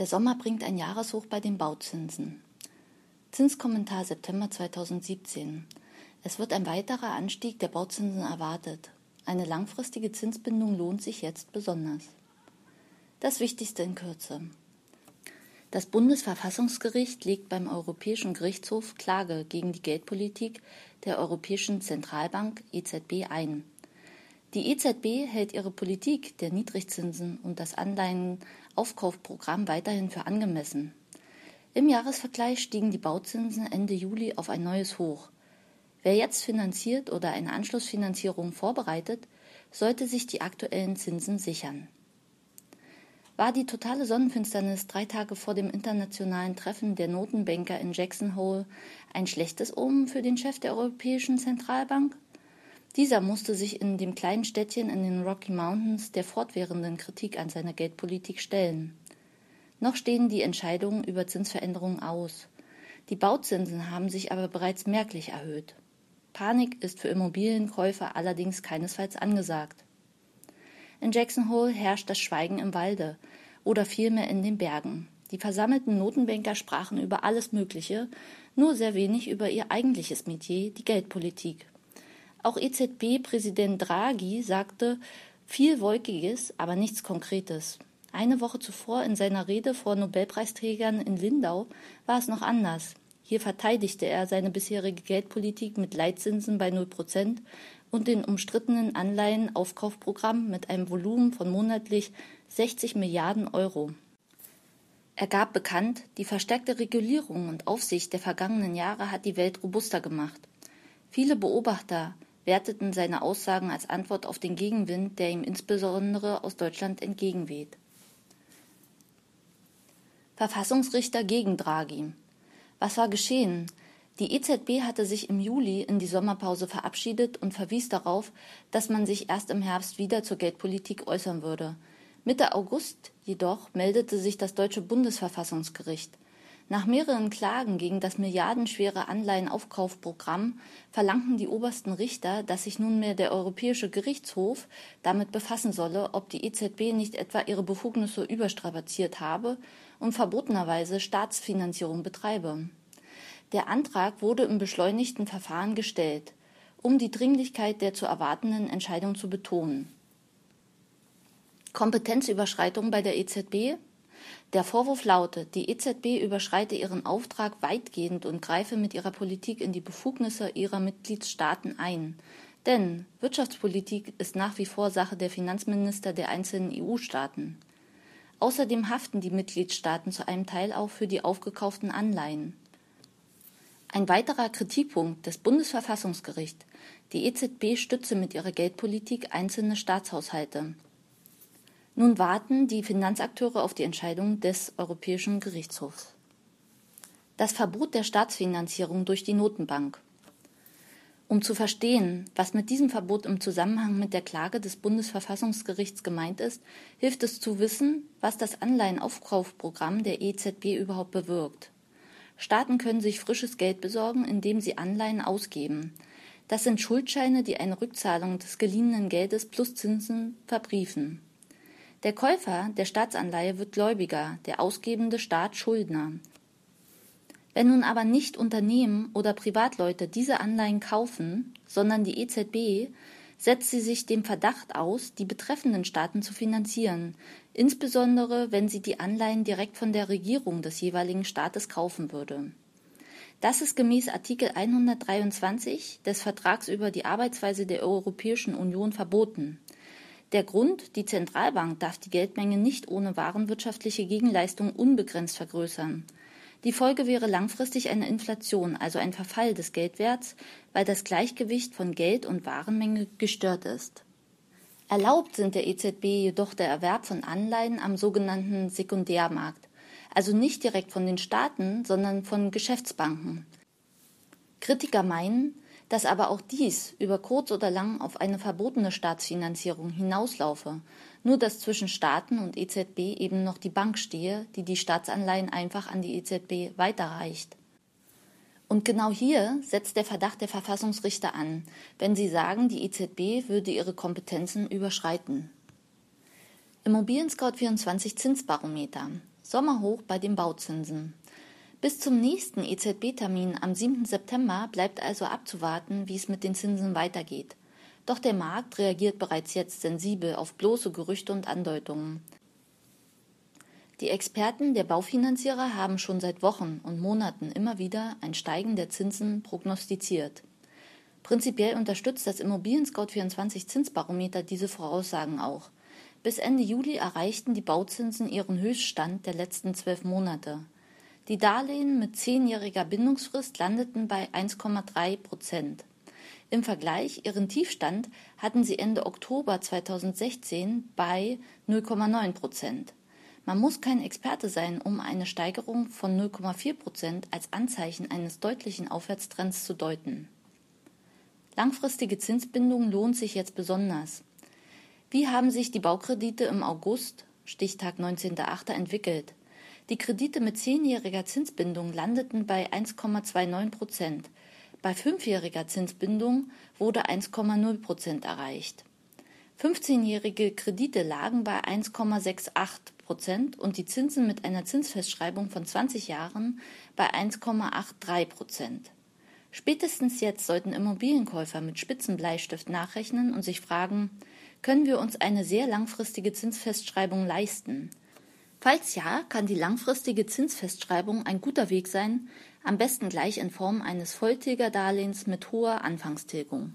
Der Sommer bringt ein Jahreshoch bei den Bauzinsen. Zinskommentar September 2017. Es wird ein weiterer Anstieg der Bauzinsen erwartet. Eine langfristige Zinsbindung lohnt sich jetzt besonders. Das Wichtigste in Kürze. Das Bundesverfassungsgericht legt beim Europäischen Gerichtshof Klage gegen die Geldpolitik der Europäischen Zentralbank EZB ein. Die EZB hält ihre Politik der Niedrigzinsen und das Anleihenaufkaufprogramm weiterhin für angemessen. Im Jahresvergleich stiegen die Bauzinsen Ende Juli auf ein neues Hoch. Wer jetzt finanziert oder eine Anschlussfinanzierung vorbereitet, sollte sich die aktuellen Zinsen sichern. War die totale Sonnenfinsternis drei Tage vor dem internationalen Treffen der Notenbanker in Jackson Hole ein schlechtes Omen für den Chef der Europäischen Zentralbank? Dieser musste sich in dem kleinen Städtchen in den Rocky Mountains der fortwährenden Kritik an seiner Geldpolitik stellen. Noch stehen die Entscheidungen über Zinsveränderungen aus. Die Bauzinsen haben sich aber bereits merklich erhöht. Panik ist für Immobilienkäufer allerdings keinesfalls angesagt. In Jackson Hole herrscht das Schweigen im Walde oder vielmehr in den Bergen. Die versammelten Notenbanker sprachen über alles Mögliche, nur sehr wenig über ihr eigentliches Metier, die Geldpolitik. Auch EZB-Präsident Draghi sagte viel Wolkiges, aber nichts Konkretes. Eine Woche zuvor in seiner Rede vor Nobelpreisträgern in Lindau war es noch anders. Hier verteidigte er seine bisherige Geldpolitik mit Leitzinsen bei 0 Prozent und den umstrittenen Anleihenaufkaufprogramm mit einem Volumen von monatlich 60 Milliarden Euro. Er gab bekannt, die verstärkte Regulierung und Aufsicht der vergangenen Jahre hat die Welt robuster gemacht. Viele Beobachter werteten seine Aussagen als Antwort auf den Gegenwind, der ihm insbesondere aus Deutschland entgegenweht. Verfassungsrichter gegen Draghi. Was war geschehen? Die EZB hatte sich im Juli in die Sommerpause verabschiedet und verwies darauf, dass man sich erst im Herbst wieder zur Geldpolitik äußern würde. Mitte August jedoch meldete sich das deutsche Bundesverfassungsgericht. Nach mehreren Klagen gegen das milliardenschwere Anleihenaufkaufprogramm verlangten die obersten Richter, dass sich nunmehr der Europäische Gerichtshof damit befassen solle, ob die EZB nicht etwa ihre Befugnisse überstrapaziert habe und verbotenerweise Staatsfinanzierung betreibe. Der Antrag wurde im beschleunigten Verfahren gestellt, um die Dringlichkeit der zu erwartenden Entscheidung zu betonen. Kompetenzüberschreitung bei der EZB der Vorwurf lautet, die EZB überschreite ihren Auftrag weitgehend und greife mit ihrer Politik in die Befugnisse ihrer Mitgliedstaaten ein. Denn Wirtschaftspolitik ist nach wie vor Sache der Finanzminister der einzelnen EU-Staaten. Außerdem haften die Mitgliedstaaten zu einem Teil auch für die aufgekauften Anleihen. Ein weiterer Kritikpunkt des Bundesverfassungsgerichts. Die EZB stütze mit ihrer Geldpolitik einzelne Staatshaushalte. Nun warten die Finanzakteure auf die Entscheidung des Europäischen Gerichtshofs. Das Verbot der Staatsfinanzierung durch die Notenbank. Um zu verstehen, was mit diesem Verbot im Zusammenhang mit der Klage des Bundesverfassungsgerichts gemeint ist, hilft es zu wissen, was das Anleihenaufkaufprogramm der EZB überhaupt bewirkt. Staaten können sich frisches Geld besorgen, indem sie Anleihen ausgeben. Das sind Schuldscheine, die eine Rückzahlung des geliehenen Geldes plus Zinsen verbriefen. Der Käufer der Staatsanleihe wird Gläubiger, der ausgebende Staat Schuldner. Wenn nun aber nicht Unternehmen oder Privatleute diese Anleihen kaufen, sondern die EZB, setzt sie sich dem Verdacht aus, die betreffenden Staaten zu finanzieren, insbesondere wenn sie die Anleihen direkt von der Regierung des jeweiligen Staates kaufen würde. Das ist gemäß Artikel 123 des Vertrags über die Arbeitsweise der Europäischen Union verboten. Der Grund, die Zentralbank darf die Geldmenge nicht ohne warenwirtschaftliche Gegenleistung unbegrenzt vergrößern. Die Folge wäre langfristig eine Inflation, also ein Verfall des Geldwerts, weil das Gleichgewicht von Geld und Warenmenge gestört ist. Erlaubt sind der EZB jedoch der Erwerb von Anleihen am sogenannten Sekundärmarkt, also nicht direkt von den Staaten, sondern von Geschäftsbanken. Kritiker meinen, dass aber auch dies über kurz oder lang auf eine verbotene Staatsfinanzierung hinauslaufe, nur dass zwischen Staaten und EZB eben noch die Bank stehe, die die Staatsanleihen einfach an die EZB weiterreicht. Und genau hier setzt der Verdacht der Verfassungsrichter an, wenn sie sagen, die EZB würde ihre Kompetenzen überschreiten. Immobilien Scout 24 Zinsbarometer. Sommerhoch bei den Bauzinsen. Bis zum nächsten EZB-Termin am 7. September bleibt also abzuwarten, wie es mit den Zinsen weitergeht. Doch der Markt reagiert bereits jetzt sensibel auf bloße Gerüchte und Andeutungen. Die Experten der Baufinanzierer haben schon seit Wochen und Monaten immer wieder ein Steigen der Zinsen prognostiziert. Prinzipiell unterstützt das Immobilien Scout 24 Zinsbarometer diese Voraussagen auch. Bis Ende Juli erreichten die Bauzinsen ihren Höchststand der letzten zwölf Monate. Die Darlehen mit zehnjähriger Bindungsfrist landeten bei 1,3 Prozent. Im Vergleich ihren Tiefstand hatten sie Ende Oktober 2016 bei 0,9 Prozent. Man muss kein Experte sein, um eine Steigerung von 0,4 Prozent als Anzeichen eines deutlichen Aufwärtstrends zu deuten. Langfristige Zinsbindung lohnt sich jetzt besonders. Wie haben sich die Baukredite im August, Stichtag 19.08. entwickelt? Die Kredite mit zehnjähriger Zinsbindung landeten bei 1,29 Prozent. Bei fünfjähriger Zinsbindung wurde 1,0 Prozent erreicht. 15-jährige Kredite lagen bei 1,68 Prozent und die Zinsen mit einer Zinsfestschreibung von 20 Jahren bei 1,83 Prozent. Spätestens jetzt sollten Immobilienkäufer mit Spitzenbleistift nachrechnen und sich fragen, können wir uns eine sehr langfristige Zinsfestschreibung leisten? Falls ja, kann die langfristige Zinsfestschreibung ein guter Weg sein, am besten gleich in Form eines Volltilgerdarlehens mit hoher Anfangstilgung.